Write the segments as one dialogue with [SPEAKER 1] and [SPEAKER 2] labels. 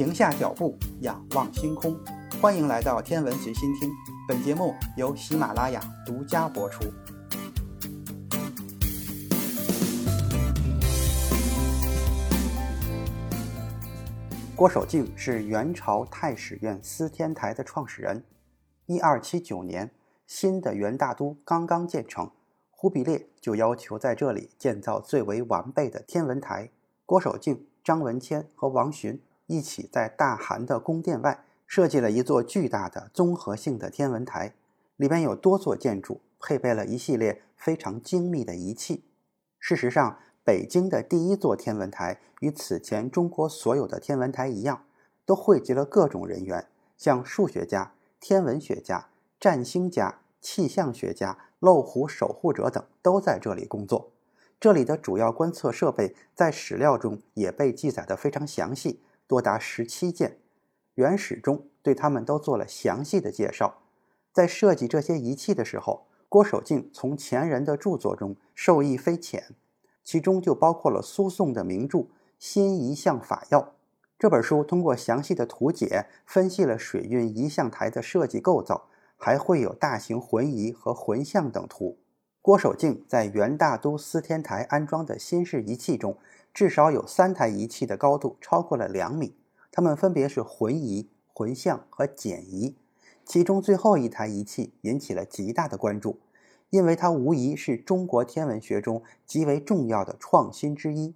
[SPEAKER 1] 停下脚步，仰望星空。欢迎来到天文随心听，本节目由喜马拉雅独家播出。郭守敬是元朝太史院司天台的创始人。一二七九年，新的元大都刚刚建成，忽必烈就要求在这里建造最为完备的天文台。郭守敬、张文谦和王洵一起在大汗的宫殿外设计了一座巨大的综合性的天文台，里边有多座建筑，配备了一系列非常精密的仪器。事实上，北京的第一座天文台与此前中国所有的天文台一样，都汇集了各种人员，像数学家、天文学家、占星家、气象学家、漏壶守护者等都在这里工作。这里的主要观测设备在史料中也被记载得非常详细，多达十七件。原始中对他们都做了详细的介绍。在设计这些仪器的时候，郭守敬从前人的著作中受益匪浅，其中就包括了苏颂的名著《新仪象法要》。这本书通过详细的图解分析了水运仪象台的设计构造，还会有大型浑仪和浑象等图。郭守敬在元大都司天台安装的新式仪器中，至少有三台仪器的高度超过了两米，它们分别是浑仪、浑象和简仪。其中最后一台仪器引起了极大的关注，因为它无疑是中国天文学中极为重要的创新之一。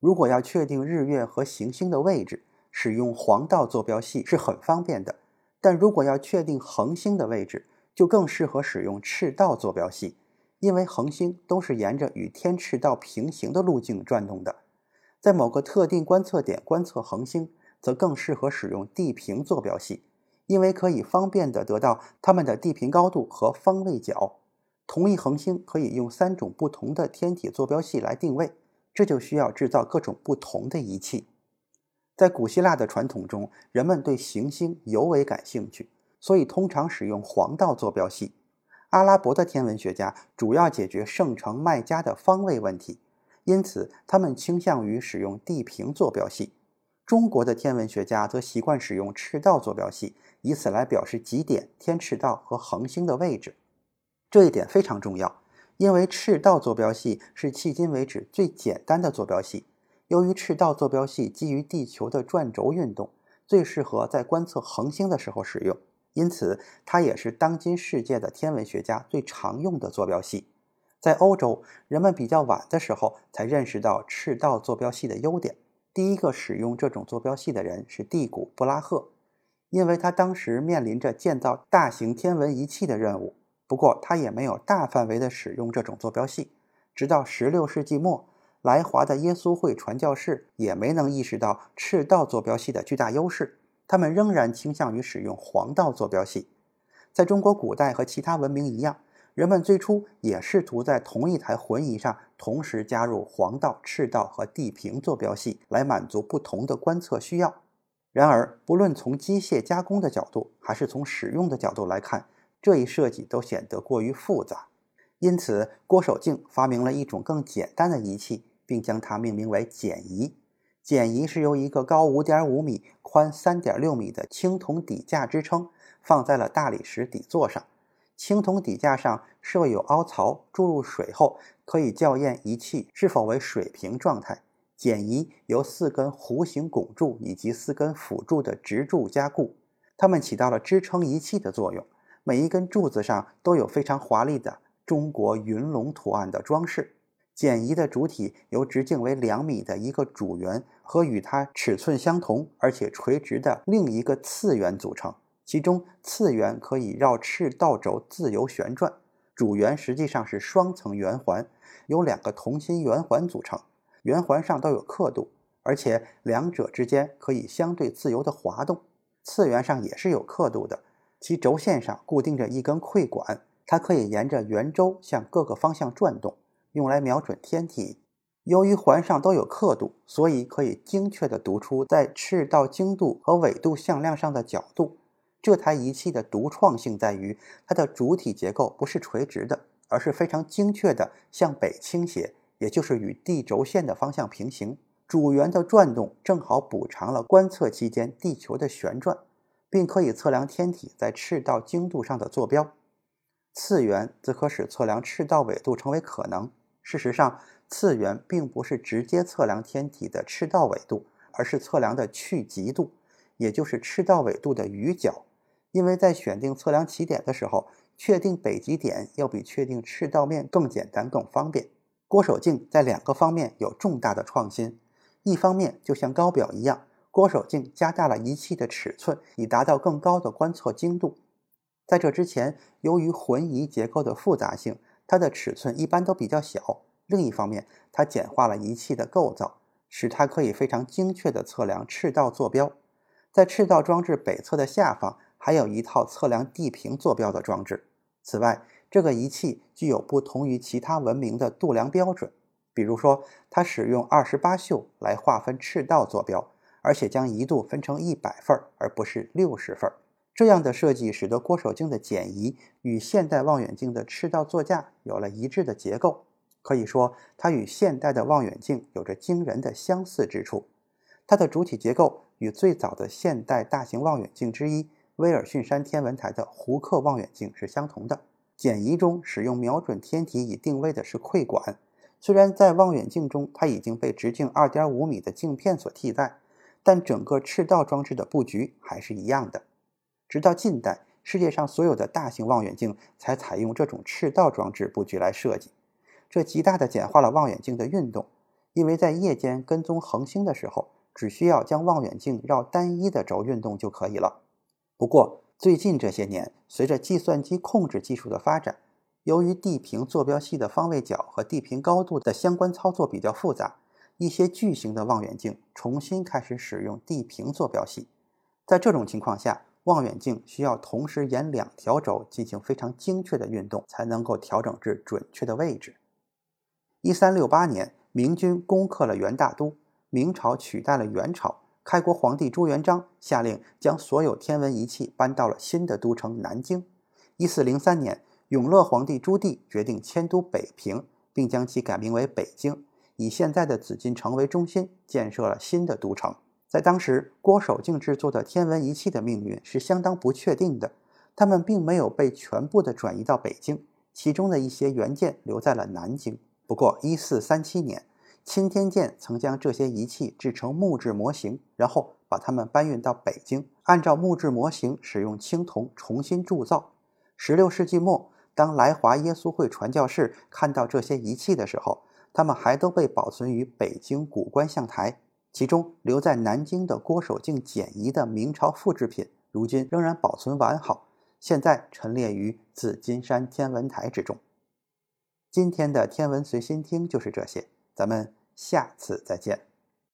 [SPEAKER 1] 如果要确定日月和行星的位置，使用黄道坐标系是很方便的；但如果要确定恒星的位置，就更适合使用赤道坐标系。因为恒星都是沿着与天赤道平行的路径转动的，在某个特定观测点观测恒星，则更适合使用地平坐标系，因为可以方便地得到它们的地平高度和方位角。同一恒星可以用三种不同的天体坐标系来定位，这就需要制造各种不同的仪器。在古希腊的传统中，人们对行星尤为感兴趣，所以通常使用黄道坐标系。阿拉伯的天文学家主要解决圣城麦加的方位问题，因此他们倾向于使用地平坐标系。中国的天文学家则习惯使用赤道坐标系，以此来表示极点、天赤道和恒星的位置。这一点非常重要，因为赤道坐标系是迄今为止最简单的坐标系。由于赤道坐标系基于地球的转轴运动，最适合在观测恒星的时候使用。因此，它也是当今世界的天文学家最常用的坐标系。在欧洲，人们比较晚的时候才认识到赤道坐标系的优点。第一个使用这种坐标系的人是第古·布拉赫，因为他当时面临着建造大型天文仪器的任务。不过，他也没有大范围的使用这种坐标系。直到16世纪末，来华的耶稣会传教士也没能意识到赤道坐标系的巨大优势。他们仍然倾向于使用黄道坐标系。在中国古代和其他文明一样，人们最初也试图在同一台浑仪上同时加入黄道、赤道和地平坐标系，来满足不同的观测需要。然而，不论从机械加工的角度，还是从使用的角度来看，这一设计都显得过于复杂。因此，郭守敬发明了一种更简单的仪器，并将它命名为简仪。简仪是由一个高五点五米、宽三点六米的青铜底架支撑，放在了大理石底座上。青铜底架上设有凹槽，注入水后可以校验仪器是否为水平状态。简仪由四根弧形拱柱以及四根辅助的直柱加固，它们起到了支撑仪器的作用。每一根柱子上都有非常华丽的中国云龙图案的装饰。简仪的主体由直径为两米的一个主圆和与它尺寸相同而且垂直的另一个次圆组成，其中次圆可以绕赤道轴自由旋转。主圆实际上是双层圆环，由两个同心圆环组成，圆环上都有刻度，而且两者之间可以相对自由地滑动。次圆上也是有刻度的，其轴线上固定着一根馈管，它可以沿着圆周向各个方向转动。用来瞄准天体，由于环上都有刻度，所以可以精确地读出在赤道经度和纬度向量上的角度。这台仪器的独创性在于，它的主体结构不是垂直的，而是非常精确地向北倾斜，也就是与地轴线的方向平行。主圆的转动正好补偿了观测期间地球的旋转，并可以测量天体在赤道经度上的坐标。次圆则可使测量赤道纬度成为可能。事实上，次圆并不是直接测量天体的赤道纬度，而是测量的去极度，也就是赤道纬度的余角。因为在选定测量起点的时候，确定北极点要比确定赤道面更简单、更方便。郭守敬在两个方面有重大的创新。一方面，就像高表一样，郭守敬加大了仪器的尺寸，以达到更高的观测精度。在这之前，由于浑仪结构的复杂性，它的尺寸一般都比较小。另一方面，它简化了仪器的构造，使它可以非常精确地测量赤道坐标。在赤道装置北侧的下方，还有一套测量地平坐标的装置。此外，这个仪器具有不同于其他文明的度量标准，比如说，它使用二十八宿来划分赤道坐标，而且将一度分成一百份，而不是六十份。这样的设计使得郭守敬的简仪与现代望远镜的赤道座架有了一致的结构。可以说，它与现代的望远镜有着惊人的相似之处。它的主体结构与最早的现代大型望远镜之一威尔逊山天文台的胡克望远镜是相同的。简仪中使用瞄准天体以定位的是窥管，虽然在望远镜中它已经被直径2.5米的镜片所替代，但整个赤道装置的布局还是一样的。直到近代，世界上所有的大型望远镜才采用这种赤道装置布局来设计。这极大地简化了望远镜的运动，因为在夜间跟踪恒星的时候，只需要将望远镜绕单一的轴运动就可以了。不过，最近这些年，随着计算机控制技术的发展，由于地平坐标系的方位角和地平高度的相关操作比较复杂，一些巨型的望远镜重新开始使用地平坐标系。在这种情况下，望远镜需要同时沿两条轴进行非常精确的运动，才能够调整至准确的位置。一三六八年，明军攻克了元大都，明朝取代了元朝。开国皇帝朱元璋下令将所有天文仪器搬到了新的都城南京。一四零三年，永乐皇帝朱棣决定迁都北平，并将其改名为北京，以现在的紫禁城为中心，建设了新的都城。在当时，郭守敬制作的天文仪器的命运是相当不确定的。他们并没有被全部的转移到北京，其中的一些原件留在了南京。不过，一四三七年，钦天监曾将这些仪器制成木质模型，然后把它们搬运到北京，按照木质模型使用青铜重新铸造。十六世纪末，当来华耶稣会传教士看到这些仪器的时候，他们还都被保存于北京古观象台。其中留在南京的郭守敬简仪的明朝复制品，如今仍然保存完好，现在陈列于紫金山天文台之中。今天的天文随心听就是这些，咱们下次再见。